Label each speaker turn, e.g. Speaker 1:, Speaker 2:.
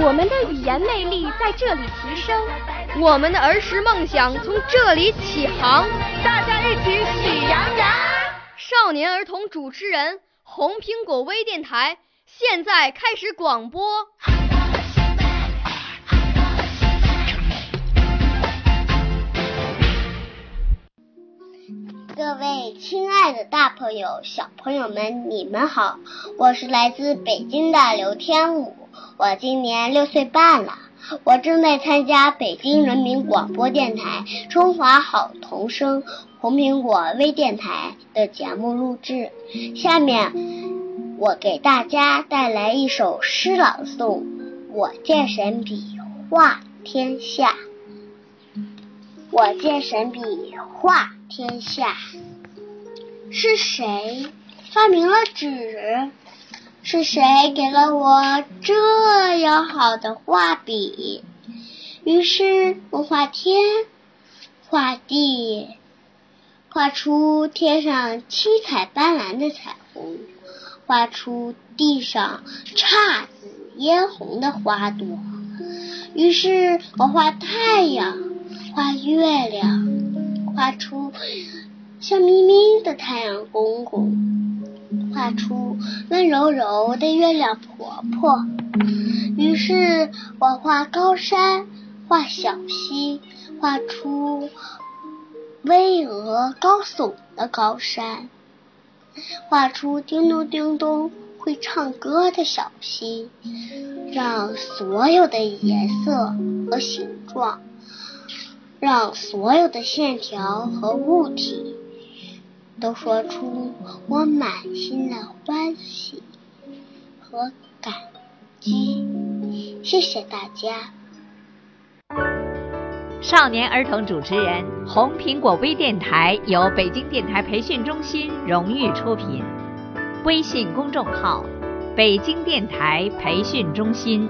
Speaker 1: 我们的语言魅力在这里提升，
Speaker 2: 我们的儿时梦想从这里起航。
Speaker 3: 大家一起喜羊羊。
Speaker 2: 少年儿童主持人，红苹果微电台现在开始广播。
Speaker 4: 各位亲爱的大朋友、小朋友们，你们好！我是来自北京的刘天武，我今年六岁半了。我正在参加北京人民广播电台《中华好童声》红苹果微电台的节目录制。下面我给大家带来一首诗朗诵：我见神笔画天下。我见神笔画天下，是谁发明了纸？是谁给了我这样好的画笔？于是我画天，画地，画出天上七彩斑斓的彩虹，画出地上姹紫嫣红的花朵。于是我画太阳，画月亮，画出笑眯眯的太阳公公。画出温柔柔的月亮婆婆，于是我画高山，画小溪，画出巍峨高耸的高山，画出叮咚叮咚会唱歌的小溪，让所有的颜色和形状，让所有的线条和物体。都说出我满心的欢喜和感激，谢谢大家。
Speaker 5: 少年儿童主持人，红苹果微电台由北京电台培训中心荣誉出品，微信公众号：北京电台培训中心。